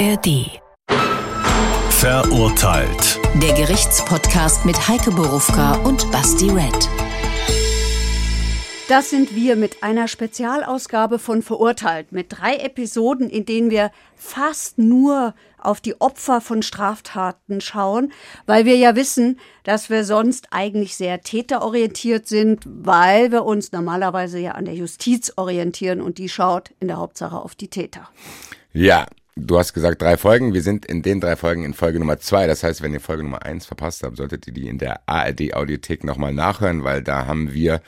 ARD. Verurteilt. Der Gerichtspodcast mit Heike Borufka und Basti Red. Das sind wir mit einer Spezialausgabe von Verurteilt, mit drei Episoden, in denen wir fast nur auf die Opfer von Straftaten schauen, weil wir ja wissen, dass wir sonst eigentlich sehr täterorientiert sind, weil wir uns normalerweise ja an der Justiz orientieren und die schaut in der Hauptsache auf die Täter. Ja, du hast gesagt drei Folgen. Wir sind in den drei Folgen in Folge Nummer zwei. Das heißt, wenn ihr Folge Nummer eins verpasst habt, solltet ihr die in der ARD Audiothek nochmal nachhören, weil da haben wir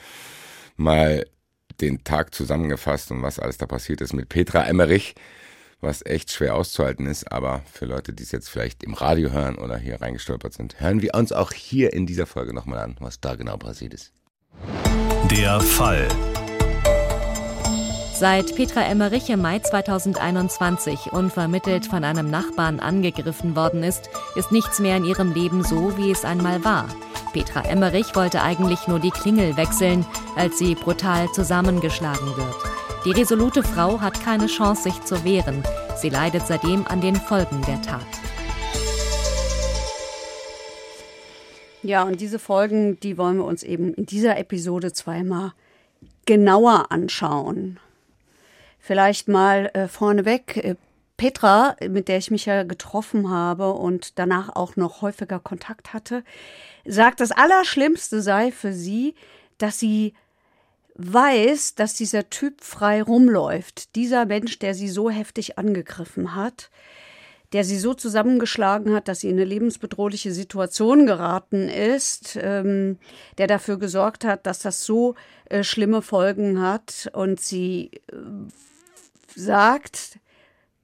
mal den Tag zusammengefasst und was alles da passiert ist mit Petra Emmerich was echt schwer auszuhalten ist. Aber für Leute, die es jetzt vielleicht im Radio hören oder hier reingestolpert sind, hören wir uns auch hier in dieser Folge nochmal an, was da genau passiert ist. Der Fall. Seit Petra Emmerich im Mai 2021 unvermittelt von einem Nachbarn angegriffen worden ist, ist nichts mehr in ihrem Leben so, wie es einmal war. Petra Emmerich wollte eigentlich nur die Klingel wechseln, als sie brutal zusammengeschlagen wird. Die resolute Frau hat keine Chance, sich zu wehren. Sie leidet seitdem an den Folgen der Tat. Ja, und diese Folgen, die wollen wir uns eben in dieser Episode zweimal genauer anschauen. Vielleicht mal äh, vorneweg, äh, Petra, mit der ich mich ja getroffen habe und danach auch noch häufiger Kontakt hatte, sagt, das Allerschlimmste sei für sie, dass sie weiß, dass dieser Typ frei rumläuft. Dieser Mensch, der sie so heftig angegriffen hat, der sie so zusammengeschlagen hat, dass sie in eine lebensbedrohliche Situation geraten ist, ähm, der dafür gesorgt hat, dass das so äh, schlimme Folgen hat und sie äh, sagt,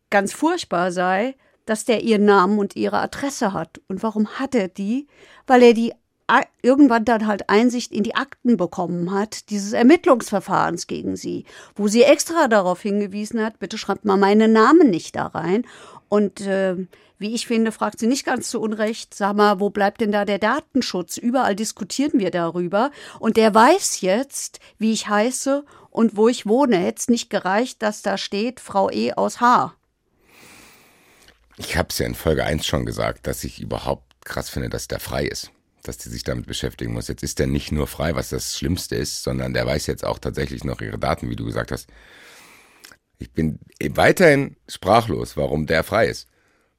ganz furchtbar sei, dass der ihren Namen und ihre Adresse hat. Und warum hat er die? Weil er die irgendwann dann halt Einsicht in die Akten bekommen hat, dieses Ermittlungsverfahrens gegen sie, wo sie extra darauf hingewiesen hat, bitte schreibt mal meinen Namen nicht da rein. Und äh, wie ich finde, fragt sie nicht ganz zu Unrecht, sag mal, wo bleibt denn da der Datenschutz? Überall diskutieren wir darüber. Und der weiß jetzt, wie ich heiße und wo ich wohne. Hätte es nicht gereicht, dass da steht, Frau E aus H. Ich habe es ja in Folge 1 schon gesagt, dass ich überhaupt krass finde, dass der frei ist dass die sich damit beschäftigen muss. Jetzt ist der nicht nur frei, was das Schlimmste ist, sondern der weiß jetzt auch tatsächlich noch ihre Daten, wie du gesagt hast. Ich bin weiterhin sprachlos, warum der frei ist.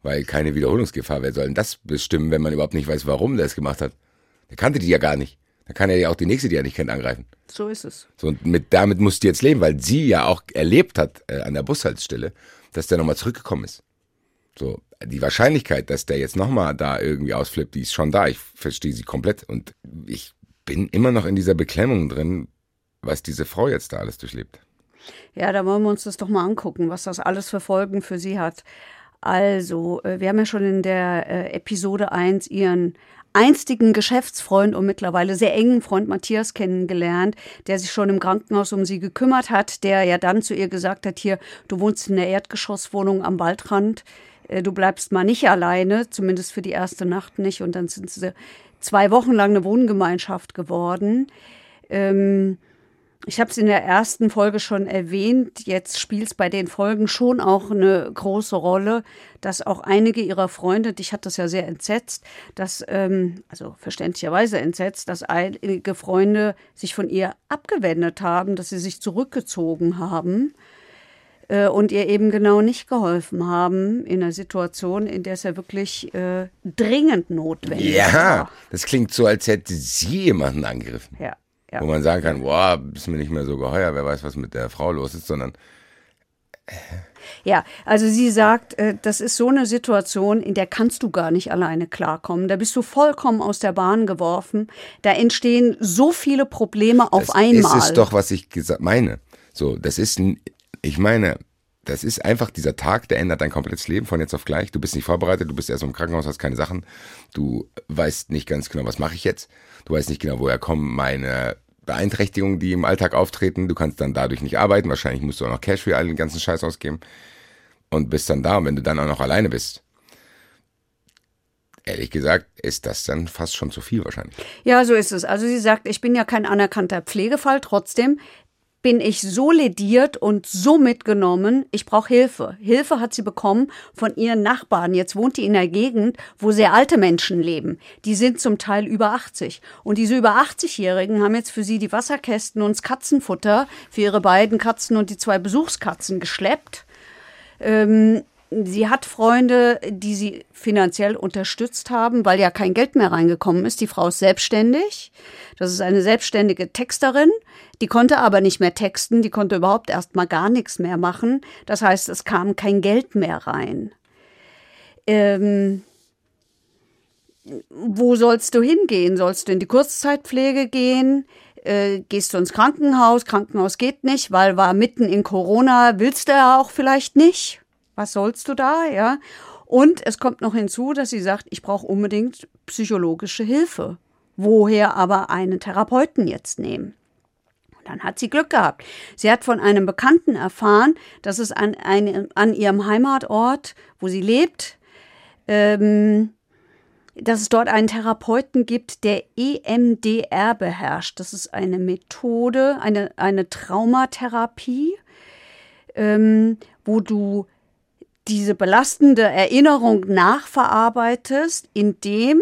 Weil keine Wiederholungsgefahr. Wer soll denn das bestimmen, wenn man überhaupt nicht weiß, warum der es gemacht hat? Der kannte die ja gar nicht. Da kann er ja auch die nächste, die er nicht kennt, angreifen. So ist es. So, und mit, damit muss die jetzt leben, weil sie ja auch erlebt hat äh, an der Bushaltestelle, dass der nochmal zurückgekommen ist. So, die Wahrscheinlichkeit, dass der jetzt nochmal da irgendwie ausflippt, die ist schon da. Ich verstehe sie komplett. Und ich bin immer noch in dieser Beklemmung drin, was diese Frau jetzt da alles durchlebt. Ja, da wollen wir uns das doch mal angucken, was das alles für Folgen für sie hat. Also, äh, wir haben ja schon in der äh, Episode 1 ihren einstigen Geschäftsfreund und mittlerweile sehr engen Freund Matthias kennengelernt, der sich schon im Krankenhaus um sie gekümmert hat, der ja dann zu ihr gesagt hat, hier, du wohnst in der Erdgeschosswohnung am Waldrand, äh, du bleibst mal nicht alleine, zumindest für die erste Nacht nicht. Und dann sind sie zwei Wochen lang eine Wohngemeinschaft geworden. Ähm, ich habe es in der ersten Folge schon erwähnt. Jetzt spielt es bei den Folgen schon auch eine große Rolle, dass auch einige ihrer Freunde, dich hat das ja sehr entsetzt, dass, ähm, also verständlicherweise entsetzt, dass einige Freunde sich von ihr abgewendet haben, dass sie sich zurückgezogen haben. Äh, und ihr eben genau nicht geholfen haben in einer Situation, in der es ja wirklich äh, dringend notwendig ja, war. Ja, das klingt so, als hätte sie jemanden angegriffen. Ja, ja. Wo man sagen kann, boah, ist mir nicht mehr so geheuer, wer weiß, was mit der Frau los ist, sondern äh. ja, also sie sagt, äh, das ist so eine Situation, in der kannst du gar nicht alleine klarkommen. Da bist du vollkommen aus der Bahn geworfen. Da entstehen so viele Probleme auf das einmal. Das ist doch, was ich meine. So, das ist ich meine, das ist einfach dieser Tag, der ändert dein komplettes Leben von jetzt auf gleich. Du bist nicht vorbereitet, du bist erst im Krankenhaus, hast keine Sachen. Du weißt nicht ganz genau, was mache ich jetzt. Du weißt nicht genau, woher kommen meine Beeinträchtigungen, die im Alltag auftreten. Du kannst dann dadurch nicht arbeiten. Wahrscheinlich musst du auch noch Cash für all den ganzen Scheiß ausgeben. Und bist dann da. Und wenn du dann auch noch alleine bist, ehrlich gesagt, ist das dann fast schon zu viel wahrscheinlich. Ja, so ist es. Also sie sagt, ich bin ja kein anerkannter Pflegefall. Trotzdem bin ich so lediert und so mitgenommen, ich brauche Hilfe. Hilfe hat sie bekommen von ihren Nachbarn. Jetzt wohnt die in der Gegend, wo sehr alte Menschen leben. Die sind zum Teil über 80. Und diese über 80-Jährigen haben jetzt für sie die Wasserkästen und das Katzenfutter für ihre beiden Katzen und die zwei Besuchskatzen geschleppt. Ähm, Sie hat Freunde, die sie finanziell unterstützt haben, weil ja kein Geld mehr reingekommen ist. Die Frau ist selbstständig. Das ist eine selbstständige Texterin. Die konnte aber nicht mehr texten. Die konnte überhaupt erst mal gar nichts mehr machen. Das heißt, es kam kein Geld mehr rein. Ähm, wo sollst du hingehen? Sollst du in die Kurzzeitpflege gehen? Äh, gehst du ins Krankenhaus? Krankenhaus geht nicht, weil war mitten in Corona. Willst du ja auch vielleicht nicht was sollst du da, ja? Und es kommt noch hinzu, dass sie sagt, ich brauche unbedingt psychologische Hilfe. Woher aber einen Therapeuten jetzt nehmen? Und dann hat sie Glück gehabt. Sie hat von einem Bekannten erfahren, dass es an, eine, an ihrem Heimatort, wo sie lebt, ähm, dass es dort einen Therapeuten gibt, der EMDR beherrscht. Das ist eine Methode, eine, eine Traumatherapie, ähm, wo du diese belastende Erinnerung nachverarbeitest, indem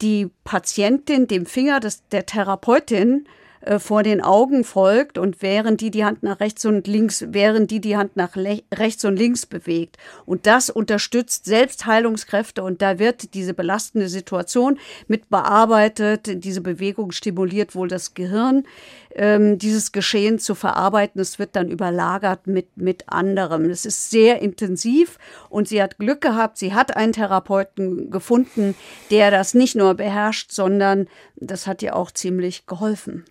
die Patientin dem Finger des, der Therapeutin äh, vor den Augen folgt und während die die Hand nach rechts und links, während die die Hand nach rechts und links bewegt. Und das unterstützt Selbstheilungskräfte und da wird diese belastende Situation mit bearbeitet. Diese Bewegung stimuliert wohl das Gehirn, ähm, dieses Geschehen zu verarbeiten. Es wird dann überlagert mit, mit anderem. Es ist sehr intensiv und sie hat Glück gehabt. Sie hat einen Therapeuten gefunden, der das nicht nur beherrscht, sondern das hat ihr auch ziemlich geholfen.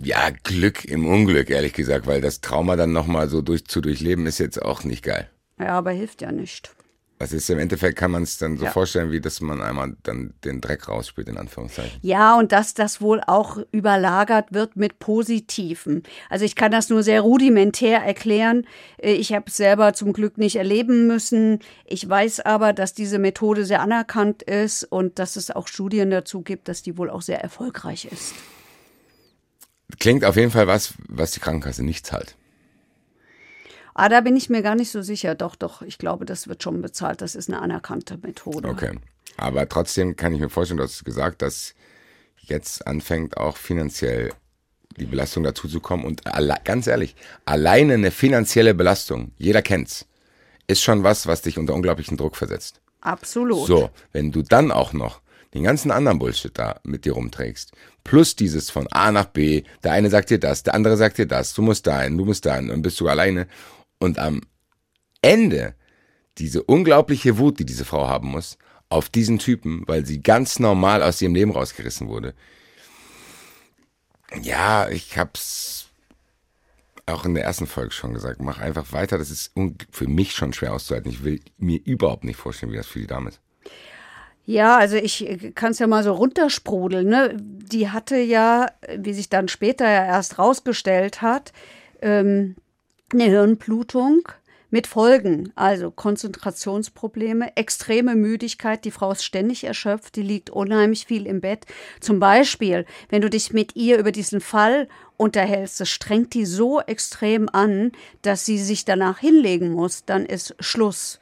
Ja, Glück im Unglück, ehrlich gesagt, weil das Trauma dann nochmal so durch, zu durchleben ist jetzt auch nicht geil. Ja, aber hilft ja nicht. Das ist im Endeffekt kann man es dann so ja. vorstellen, wie dass man einmal dann den Dreck rausspült, in Anführungszeichen. Ja, und dass das wohl auch überlagert wird mit Positiven. Also ich kann das nur sehr rudimentär erklären. Äh, ich habe es selber zum Glück nicht erleben müssen. Ich weiß aber, dass diese Methode sehr anerkannt ist und dass es auch Studien dazu gibt, dass die wohl auch sehr erfolgreich ist. Klingt auf jeden Fall was, was die Krankenkasse nicht zahlt. Ah, da bin ich mir gar nicht so sicher. Doch, doch, ich glaube, das wird schon bezahlt. Das ist eine anerkannte Methode. Okay. Aber trotzdem kann ich mir vorstellen, du hast gesagt, dass jetzt anfängt auch finanziell die Belastung dazu zu kommen. Und ganz ehrlich, alleine eine finanzielle Belastung, jeder kennt's, ist schon was, was dich unter unglaublichen Druck versetzt. Absolut. So, wenn du dann auch noch den ganzen anderen Bullshit da mit dir rumträgst, plus dieses von A nach B, der eine sagt dir das, der andere sagt dir das, du musst dahin, du musst dahin, und bist du alleine. Und am Ende diese unglaubliche Wut, die diese Frau haben muss, auf diesen Typen, weil sie ganz normal aus ihrem Leben rausgerissen wurde. Ja, ich hab's auch in der ersten Folge schon gesagt. Mach einfach weiter. Das ist für mich schon schwer auszuhalten. Ich will mir überhaupt nicht vorstellen, wie das für die Dame ist. Ja, also ich äh, kann es ja mal so runtersprudeln. Ne? Die hatte ja, wie sich dann später ja erst rausgestellt hat, ähm, eine Hirnblutung mit Folgen, also Konzentrationsprobleme, extreme Müdigkeit, die Frau ist ständig erschöpft, die liegt unheimlich viel im Bett. Zum Beispiel, wenn du dich mit ihr über diesen Fall unterhältst, das strengt die so extrem an, dass sie sich danach hinlegen muss, dann ist Schluss.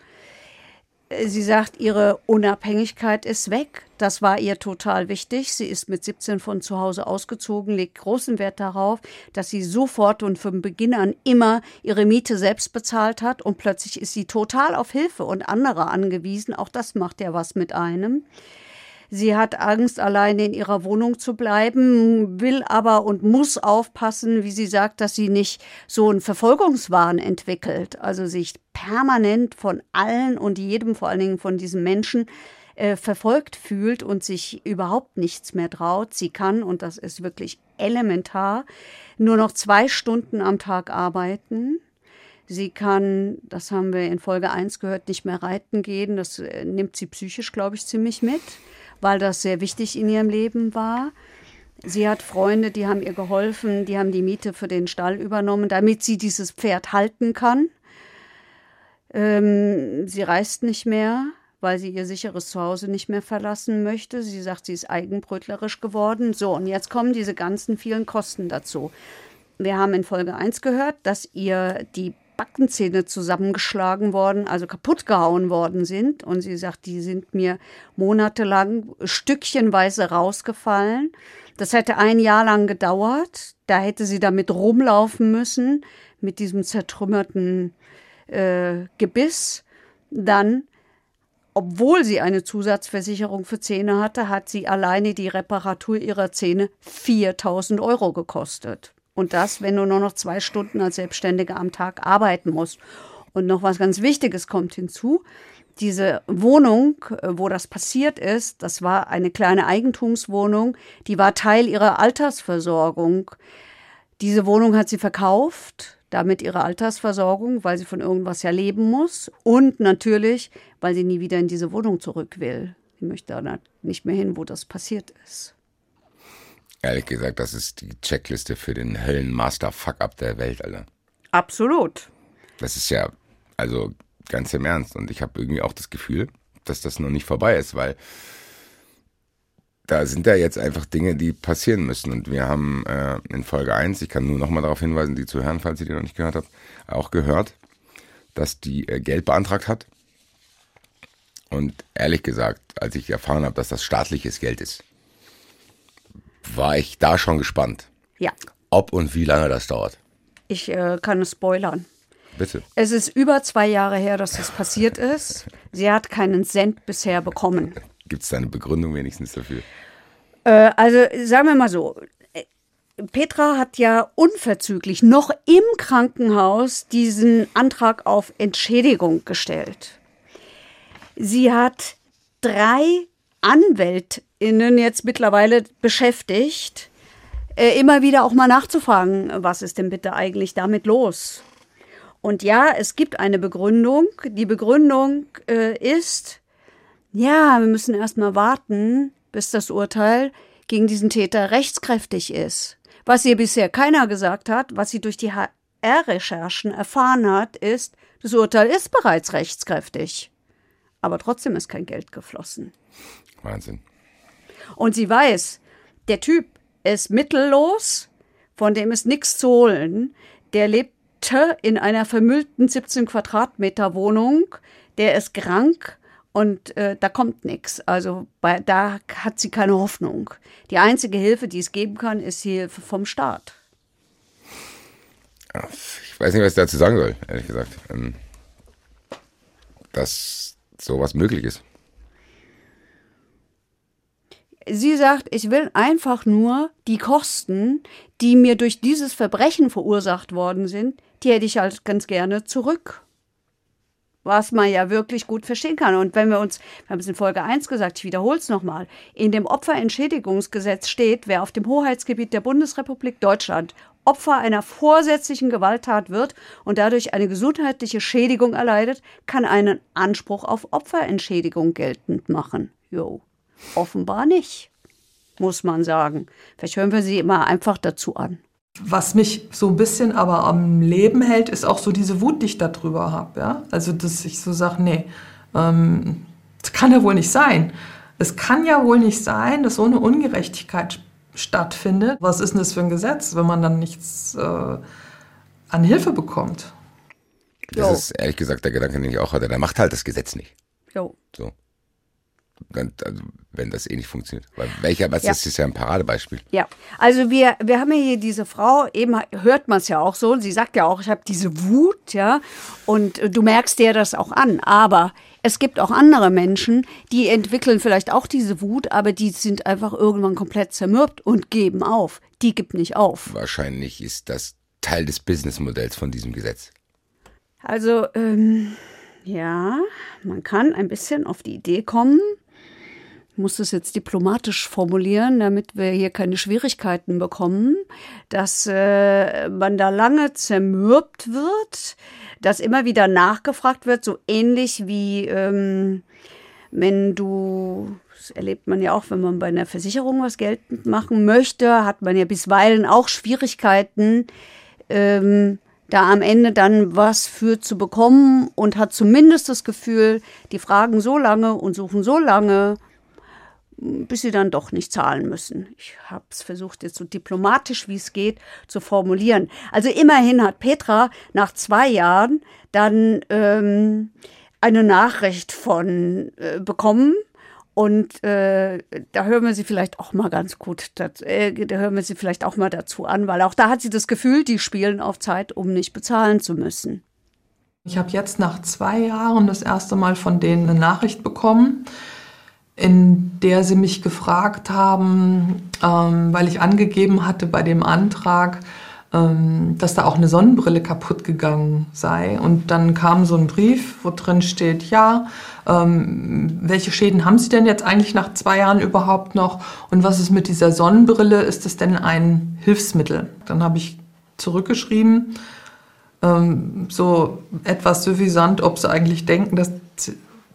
Sie sagt, ihre Unabhängigkeit ist weg. Das war ihr total wichtig. Sie ist mit 17 von zu Hause ausgezogen, legt großen Wert darauf, dass sie sofort und von Beginn an immer ihre Miete selbst bezahlt hat und plötzlich ist sie total auf Hilfe und andere angewiesen. Auch das macht ja was mit einem. Sie hat Angst, alleine in ihrer Wohnung zu bleiben, will aber und muss aufpassen, wie sie sagt, dass sie nicht so einen Verfolgungswahn entwickelt, also sich permanent von allen und jedem, vor allen Dingen von diesen Menschen, äh, verfolgt fühlt und sich überhaupt nichts mehr traut. Sie kann, und das ist wirklich elementar, nur noch zwei Stunden am Tag arbeiten. Sie kann, das haben wir in Folge 1 gehört, nicht mehr reiten gehen. Das äh, nimmt sie psychisch, glaube ich, ziemlich mit weil das sehr wichtig in ihrem Leben war. Sie hat Freunde, die haben ihr geholfen, die haben die Miete für den Stall übernommen, damit sie dieses Pferd halten kann. Ähm, sie reist nicht mehr, weil sie ihr sicheres Zuhause nicht mehr verlassen möchte. Sie sagt, sie ist eigenbrötlerisch geworden. So, und jetzt kommen diese ganzen vielen Kosten dazu. Wir haben in Folge 1 gehört, dass ihr die Backenzähne zusammengeschlagen worden, also kaputt gehauen worden sind. Und sie sagt, die sind mir monatelang stückchenweise rausgefallen. Das hätte ein Jahr lang gedauert. Da hätte sie damit rumlaufen müssen, mit diesem zertrümmerten äh, Gebiss. Dann, obwohl sie eine Zusatzversicherung für Zähne hatte, hat sie alleine die Reparatur ihrer Zähne 4000 Euro gekostet. Und das, wenn du nur noch zwei Stunden als Selbstständige am Tag arbeiten musst. Und noch was ganz Wichtiges kommt hinzu. Diese Wohnung, äh, wo das passiert ist, das war eine kleine Eigentumswohnung, die war Teil ihrer Altersversorgung. Diese Wohnung hat sie verkauft, damit ihre Altersversorgung, weil sie von irgendwas ja leben muss und natürlich, weil sie nie wieder in diese Wohnung zurück will. Sie möchte da nicht mehr hin, wo das passiert ist. Ehrlich gesagt, das ist die Checkliste für den Höllenmaster-Fuck-Up der Welt, Alter. Absolut. Das ist ja, also ganz im Ernst. Und ich habe irgendwie auch das Gefühl, dass das noch nicht vorbei ist, weil da sind ja jetzt einfach Dinge, die passieren müssen. Und wir haben äh, in Folge 1, ich kann nur nochmal darauf hinweisen, die zu hören, falls ihr die noch nicht gehört habt, auch gehört, dass die äh, Geld beantragt hat. Und ehrlich gesagt, als ich erfahren habe, dass das staatliches Geld ist, war ich da schon gespannt. Ja. Ob und wie lange das dauert. Ich äh, kann es spoilern. Bitte. Es ist über zwei Jahre her, dass das passiert ist. Sie hat keinen Cent bisher bekommen. Gibt es da eine Begründung wenigstens dafür? Äh, also sagen wir mal so. Petra hat ja unverzüglich noch im Krankenhaus diesen Antrag auf Entschädigung gestellt. Sie hat drei AnwältInnen jetzt mittlerweile beschäftigt, äh, immer wieder auch mal nachzufragen, was ist denn bitte eigentlich damit los? Und ja, es gibt eine Begründung. Die Begründung äh, ist, ja, wir müssen erst mal warten, bis das Urteil gegen diesen Täter rechtskräftig ist. Was ihr bisher keiner gesagt hat, was sie durch die HR-Recherchen erfahren hat, ist, das Urteil ist bereits rechtskräftig. Aber trotzdem ist kein Geld geflossen. Wahnsinn. Und sie weiß, der Typ ist mittellos, von dem ist nichts zu holen. Der lebte in einer vermüllten 17 Quadratmeter Wohnung. Der ist krank und äh, da kommt nichts. Also bei, da hat sie keine Hoffnung. Die einzige Hilfe, die es geben kann, ist Hilfe vom Staat. Ich weiß nicht, was ich dazu sagen soll, ehrlich gesagt. Ähm, dass sowas möglich ist. Sie sagt, ich will einfach nur die Kosten, die mir durch dieses Verbrechen verursacht worden sind, die hätte ich halt ganz gerne zurück. Was man ja wirklich gut verstehen kann. Und wenn wir uns, wir haben es in Folge 1 gesagt, ich wiederhole es nochmal, in dem Opferentschädigungsgesetz steht, wer auf dem Hoheitsgebiet der Bundesrepublik Deutschland Opfer einer vorsätzlichen Gewalttat wird und dadurch eine gesundheitliche Schädigung erleidet, kann einen Anspruch auf Opferentschädigung geltend machen. Jo. Offenbar nicht, muss man sagen. Vielleicht hören wir sie immer einfach dazu an. Was mich so ein bisschen aber am Leben hält, ist auch so diese Wut, die ich darüber habe. Ja? Also, dass ich so sage, nee, ähm, das kann ja wohl nicht sein. Es kann ja wohl nicht sein, dass so eine Ungerechtigkeit stattfindet. Was ist denn das für ein Gesetz, wenn man dann nichts äh, an Hilfe bekommt? Das jo. ist ehrlich gesagt der Gedanke, den ich auch hatte. Der macht halt das Gesetz nicht. Jo. So also, wenn das eh nicht funktioniert. Weil welcher, was ja. das ist ja ein Paradebeispiel. Ja, also wir, wir haben ja hier diese Frau, eben hört man es ja auch so, sie sagt ja auch, ich habe diese Wut, ja, und du merkst dir das auch an, aber es gibt auch andere Menschen, die entwickeln vielleicht auch diese Wut, aber die sind einfach irgendwann komplett zermürbt und geben auf. Die gibt nicht auf. Wahrscheinlich ist das Teil des Businessmodells von diesem Gesetz. Also, ähm, ja, man kann ein bisschen auf die Idee kommen, ich muss das jetzt diplomatisch formulieren, damit wir hier keine Schwierigkeiten bekommen, dass äh, man da lange zermürbt wird, dass immer wieder nachgefragt wird, so ähnlich wie ähm, wenn du, das erlebt man ja auch, wenn man bei einer Versicherung was geltend machen möchte, hat man ja bisweilen auch Schwierigkeiten, ähm, da am Ende dann was für zu bekommen und hat zumindest das Gefühl, die fragen so lange und suchen so lange, bis sie dann doch nicht zahlen müssen. Ich habe es versucht, jetzt so diplomatisch wie es geht zu formulieren. Also immerhin hat Petra nach zwei Jahren dann ähm, eine Nachricht von äh, bekommen. Und äh, da hören wir sie vielleicht auch mal ganz gut, das, äh, da hören wir sie vielleicht auch mal dazu an, weil auch da hat sie das Gefühl, die spielen auf Zeit, um nicht bezahlen zu müssen. Ich habe jetzt nach zwei Jahren das erste Mal von denen eine Nachricht bekommen in der sie mich gefragt haben, ähm, weil ich angegeben hatte bei dem Antrag, ähm, dass da auch eine Sonnenbrille kaputt gegangen sei. Und dann kam so ein Brief, wo drin steht, ja, ähm, welche Schäden haben Sie denn jetzt eigentlich nach zwei Jahren überhaupt noch? Und was ist mit dieser Sonnenbrille? Ist es denn ein Hilfsmittel? Dann habe ich zurückgeschrieben, ähm, so etwas suffisant, ob Sie eigentlich denken, dass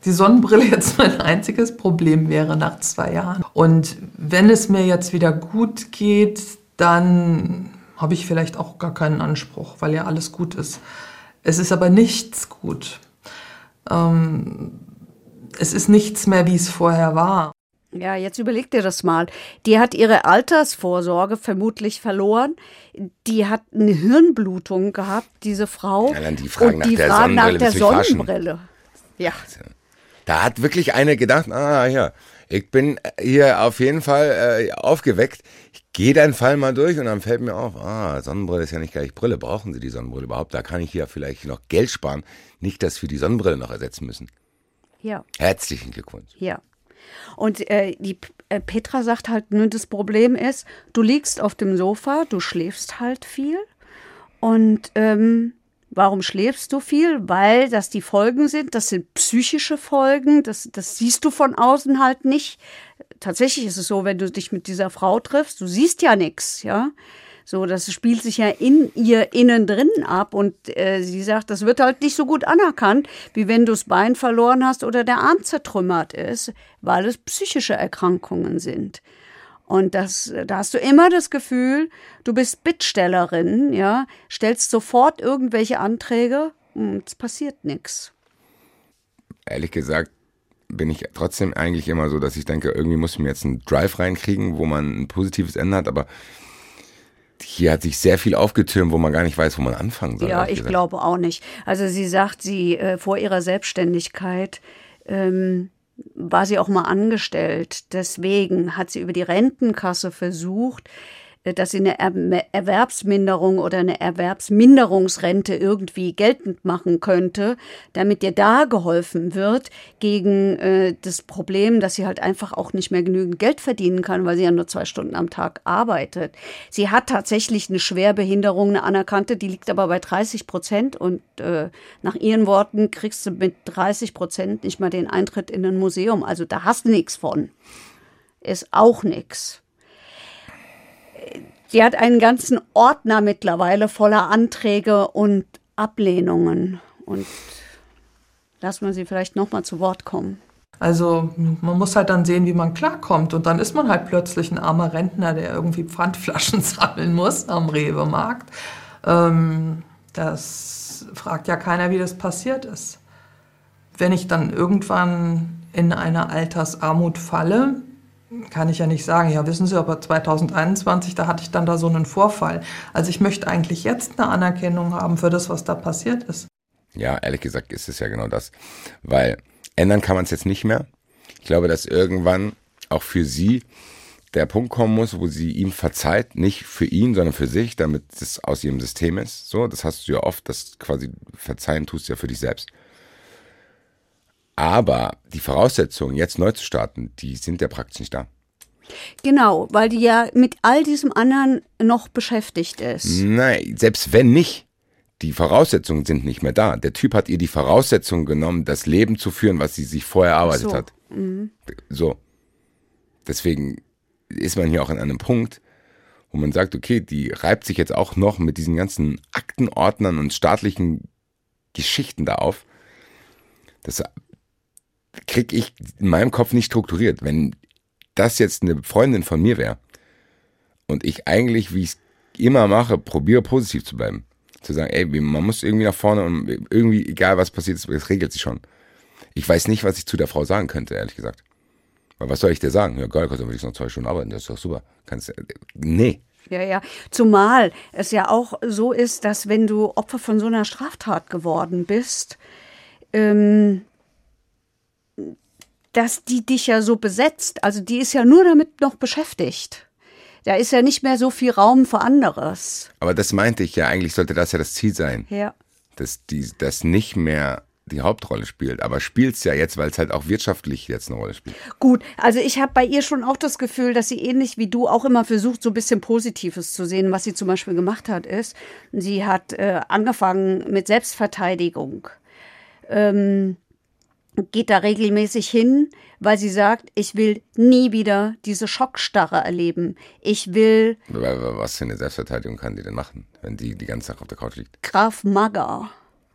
die Sonnenbrille jetzt mein einziges Problem wäre nach zwei Jahren. Und wenn es mir jetzt wieder gut geht, dann habe ich vielleicht auch gar keinen Anspruch, weil ja alles gut ist. Es ist aber nichts gut. Ähm, es ist nichts mehr, wie es vorher war. Ja, jetzt überleg dir das mal. Die hat ihre Altersvorsorge vermutlich verloren. Die hat eine Hirnblutung gehabt, diese Frau. Ja, dann die Fragen und nach die der Fragen nach Sonnenbrille, der Sonnenbrille. Ja. Da hat wirklich eine gedacht, ah ja, ich bin hier auf jeden Fall äh, aufgeweckt. Ich gehe deinen Fall mal durch und dann fällt mir auf, ah, Sonnenbrille ist ja nicht gleich Brille. Brauchen Sie die Sonnenbrille überhaupt? Da kann ich hier vielleicht noch Geld sparen. Nicht, dass wir die Sonnenbrille noch ersetzen müssen. Ja. Herzlichen Glückwunsch. Ja. Und äh, die äh, Petra sagt halt, ne, das Problem ist, du liegst auf dem Sofa, du schläfst halt viel. Und ähm, warum schläfst du viel? Weil das die Folgen sind, das sind psychische Folgen, das, das siehst du von außen halt nicht. Tatsächlich ist es so, wenn du dich mit dieser Frau triffst, du siehst ja nichts, ja. So, das spielt sich ja in ihr innen drin ab und äh, sie sagt, das wird halt nicht so gut anerkannt, wie wenn du das Bein verloren hast oder der Arm zertrümmert ist, weil es psychische Erkrankungen sind. Und das, da hast du immer das Gefühl, du bist Bittstellerin, ja, stellst sofort irgendwelche Anträge und es passiert nichts. Ehrlich gesagt bin ich trotzdem eigentlich immer so, dass ich denke, irgendwie muss man jetzt einen Drive reinkriegen, wo man ein positives Ende hat, aber hier hat sich sehr viel aufgetürmt, wo man gar nicht weiß, wo man anfangen soll. Ja, ich gesagt. glaube auch nicht. Also sie sagt, sie äh, vor ihrer Selbstständigkeit ähm, war sie auch mal angestellt. Deswegen hat sie über die Rentenkasse versucht, dass sie eine er Erwerbsminderung oder eine Erwerbsminderungsrente irgendwie geltend machen könnte, damit ihr da geholfen wird gegen äh, das Problem, dass sie halt einfach auch nicht mehr genügend Geld verdienen kann, weil sie ja nur zwei Stunden am Tag arbeitet. Sie hat tatsächlich eine Schwerbehinderung, eine anerkannte, die liegt aber bei 30 Prozent und äh, nach ihren Worten kriegst du mit 30 Prozent nicht mal den Eintritt in ein Museum. Also da hast du nichts von. Ist auch nichts. Die hat einen ganzen Ordner mittlerweile voller Anträge und Ablehnungen. Und lassen wir sie vielleicht nochmal zu Wort kommen. Also man muss halt dann sehen, wie man klarkommt. Und dann ist man halt plötzlich ein armer Rentner, der irgendwie Pfandflaschen sammeln muss am Rewe-Markt. Ähm, das fragt ja keiner, wie das passiert ist. Wenn ich dann irgendwann in eine Altersarmut falle, kann ich ja nicht sagen, ja wissen Sie, aber 2021, da hatte ich dann da so einen Vorfall. Also ich möchte eigentlich jetzt eine Anerkennung haben für das, was da passiert ist. Ja, ehrlich gesagt ist es ja genau das. Weil ändern kann man es jetzt nicht mehr. Ich glaube, dass irgendwann auch für sie der Punkt kommen muss, wo sie ihm verzeiht, nicht für ihn, sondern für sich, damit es aus ihrem System ist. So, das hast du ja oft, dass quasi verzeihen tust du ja für dich selbst. Aber die Voraussetzungen, jetzt neu zu starten, die sind ja praktisch nicht da. Genau, weil die ja mit all diesem anderen noch beschäftigt ist. Nein, selbst wenn nicht, die Voraussetzungen sind nicht mehr da. Der Typ hat ihr die Voraussetzungen genommen, das Leben zu führen, was sie sich vorher erarbeitet so. hat. So. Deswegen ist man hier auch an einem Punkt, wo man sagt, okay, die reibt sich jetzt auch noch mit diesen ganzen Aktenordnern und staatlichen Geschichten da auf. Das krieg ich in meinem Kopf nicht strukturiert. Wenn das jetzt eine Freundin von mir wäre und ich eigentlich, wie ich es immer mache, probiere positiv zu bleiben. Zu sagen, ey, man muss irgendwie nach vorne und irgendwie, egal was passiert, es regelt sich schon. Ich weiß nicht, was ich zu der Frau sagen könnte, ehrlich gesagt. Weil was soll ich dir sagen? Ja, geil, kannst du wenigstens noch zwei Stunden arbeiten, das ist doch super. Kannst, nee. Ja, ja. Zumal es ja auch so ist, dass wenn du Opfer von so einer Straftat geworden bist, ähm, dass die dich ja so besetzt. Also die ist ja nur damit noch beschäftigt. Da ist ja nicht mehr so viel Raum für anderes. Aber das meinte ich ja, eigentlich sollte das ja das Ziel sein. Ja. Dass die, das nicht mehr die Hauptrolle spielt. Aber spielt es ja jetzt, weil es halt auch wirtschaftlich jetzt eine Rolle spielt. Gut, also ich habe bei ihr schon auch das Gefühl, dass sie ähnlich wie du auch immer versucht, so ein bisschen Positives zu sehen. Was sie zum Beispiel gemacht hat, ist, sie hat äh, angefangen mit Selbstverteidigung. Ähm, geht da regelmäßig hin, weil sie sagt, ich will nie wieder diese Schockstarre erleben. Ich will. Was für eine Selbstverteidigung kann die denn machen, wenn die die ganze Zeit auf der Couch liegt? Graf Maga.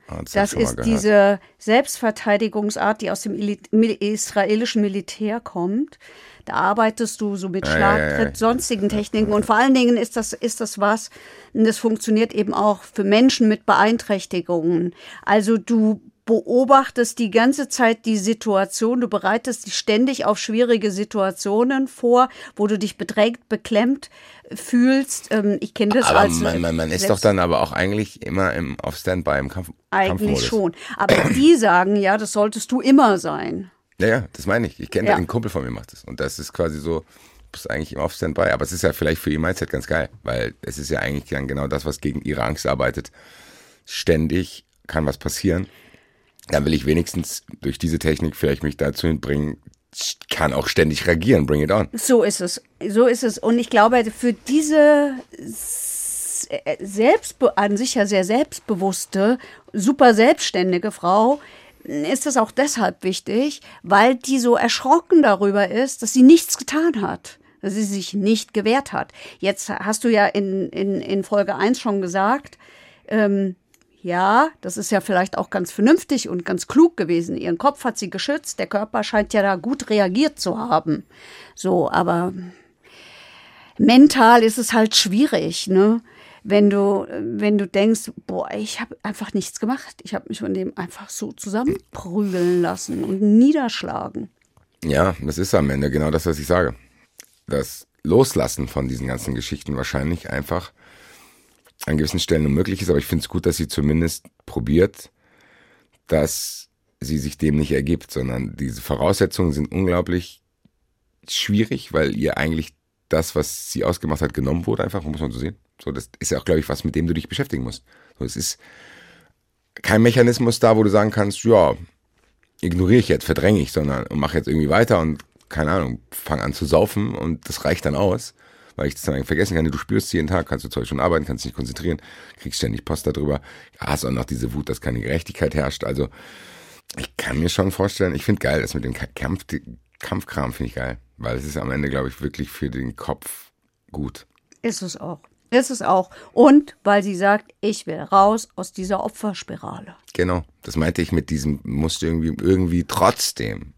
Ah, das, Das ist diese Selbstverteidigungsart, die aus dem israelischen Militär kommt. Da arbeitest du so mit Ja, ja, ja, Schlagtritt, ja. sonstigen Techniken und vor allen Dingen ist das, ist das was, und das funktioniert eben auch für Menschen mit Beeinträchtigungen. Also du beobachtest die ganze Zeit die Situation, du bereitest dich ständig auf schwierige Situationen vor, wo du dich bedrängt, beklemmt fühlst. Ähm, ich kenne das Aber als man, man, man ist doch dann aber auch eigentlich immer im, auf Standby im Kampf, eigentlich schon. Aber die sagen ja, das solltest du immer sein. Ja, ja, das meine ich. Ich kenne Ja. einen Kumpel von mir macht das. Und das ist quasi so, du bist eigentlich immer auf Standby. Aber es ist ja vielleicht für ihr Mindset ganz geil, weil es ist ja eigentlich dann genau das, was gegen ihre Angst arbeitet. Ständig kann was passieren. Dann will ich wenigstens durch diese Technik vielleicht mich dazu hinbringen, kann auch ständig reagieren, bring it on. So ist es. So ist es. Und ich glaube, für diese äh, selbstbe an sich ja sehr selbstbewusste, super selbstständige Frau ist das auch deshalb wichtig, weil die so erschrocken darüber ist, dass sie nichts getan hat. Dass sie sich nicht gewehrt hat. Jetzt hast du ja in, in, in Folge 1 schon gesagt, ähm, ja, das ist ja vielleicht auch ganz vernünftig und ganz klug gewesen. Ihren Kopf hat sie geschützt, der Körper scheint ja da gut reagiert zu haben. So, aber mental ist es halt schwierig, ne? Wenn du, wenn du denkst, boah, ich habe einfach nichts gemacht. Ich habe mich von dem einfach so zusammenprügeln lassen und niederschlagen. Ja, das ist am Ende genau das, was ich sage. Das Loslassen von diesen ganzen Geschichten wahrscheinlich einfach an gewissen Stellen unmöglich ist, aber ich finde es gut, dass sie zumindest probiert, dass sie sich dem nicht ergibt, sondern diese Voraussetzungen sind unglaublich schwierig, weil ihr eigentlich das, was sie ausgemacht hat, genommen wurde, einfach, muss man so sehen. So, das ist ja auch, glaube ich, was, mit dem du dich beschäftigen musst. So, es ist kein Mechanismus da, wo du sagen kannst, ja, ignoriere ich jetzt, verdränge ich, sondern mache jetzt irgendwie weiter und keine Ahnung, fange an zu saufen und das reicht dann aus, weil ich das dann vergessen kann. Du spürst jeden Tag, kannst du zwar schon arbeiten, kannst dich nicht konzentrieren, kriegst ständig Post darüber. Hast auch noch diese Wut, dass keine Gerechtigkeit herrscht. Also ich kann mir schon vorstellen, ich finde geil, das mit dem Ka- Kampf, Kampfkram finde ich geil, weil es ist am Ende, glaube ich, wirklich für den Kopf gut. Ist es auch. Ist es auch. Und weil sie sagt, ich will raus aus dieser Opferspirale. Genau, das meinte ich mit diesem, musst du irgendwie, irgendwie trotzdem,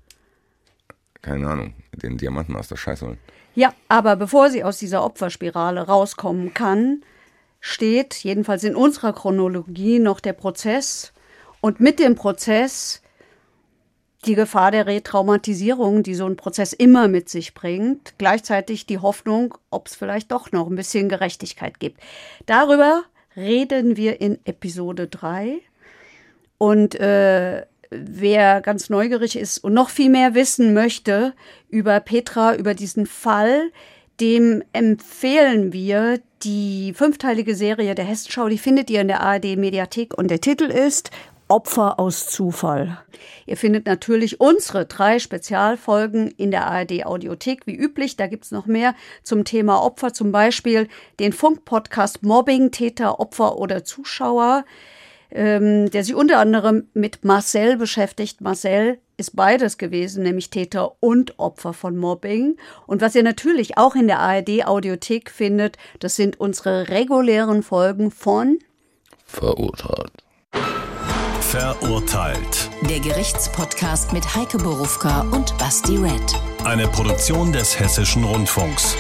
keine Ahnung, den Diamanten aus der Scheiße. Ja, aber bevor sie aus dieser Opferspirale rauskommen kann, steht, jedenfalls in unserer Chronologie, noch der Prozess. Und mit dem Prozess die Gefahr der Retraumatisierung, die so ein Prozess immer mit sich bringt. Gleichzeitig die Hoffnung, ob es vielleicht doch noch ein bisschen Gerechtigkeit gibt. Darüber reden wir in Episode 3. Und äh, wer ganz neugierig ist und noch viel mehr wissen möchte über Petra, über diesen Fall, dem empfehlen wir die fünfteilige Serie der Hessenschau. Die findet ihr in der ARD Mediathek und der Titel ist Opfer aus Zufall. Ihr findet natürlich unsere drei Spezialfolgen in der ARD Audiothek wie üblich. Da gibt's noch mehr zum Thema Opfer, zum Beispiel den Funk-Podcast Mobbing, Täter, Opfer oder Zuschauer ähm, der sich unter anderem mit Marcel beschäftigt. Marcel ist beides gewesen, nämlich Täter und Opfer von Mobbing. Und was ihr natürlich auch in der ARD Audiothek findet, das sind unsere regulären Folgen von Verurteilt. Verurteilt. Der Gerichtspodcast mit Heike Borufka und Basti Red. Eine Produktion des Hessischen Rundfunks.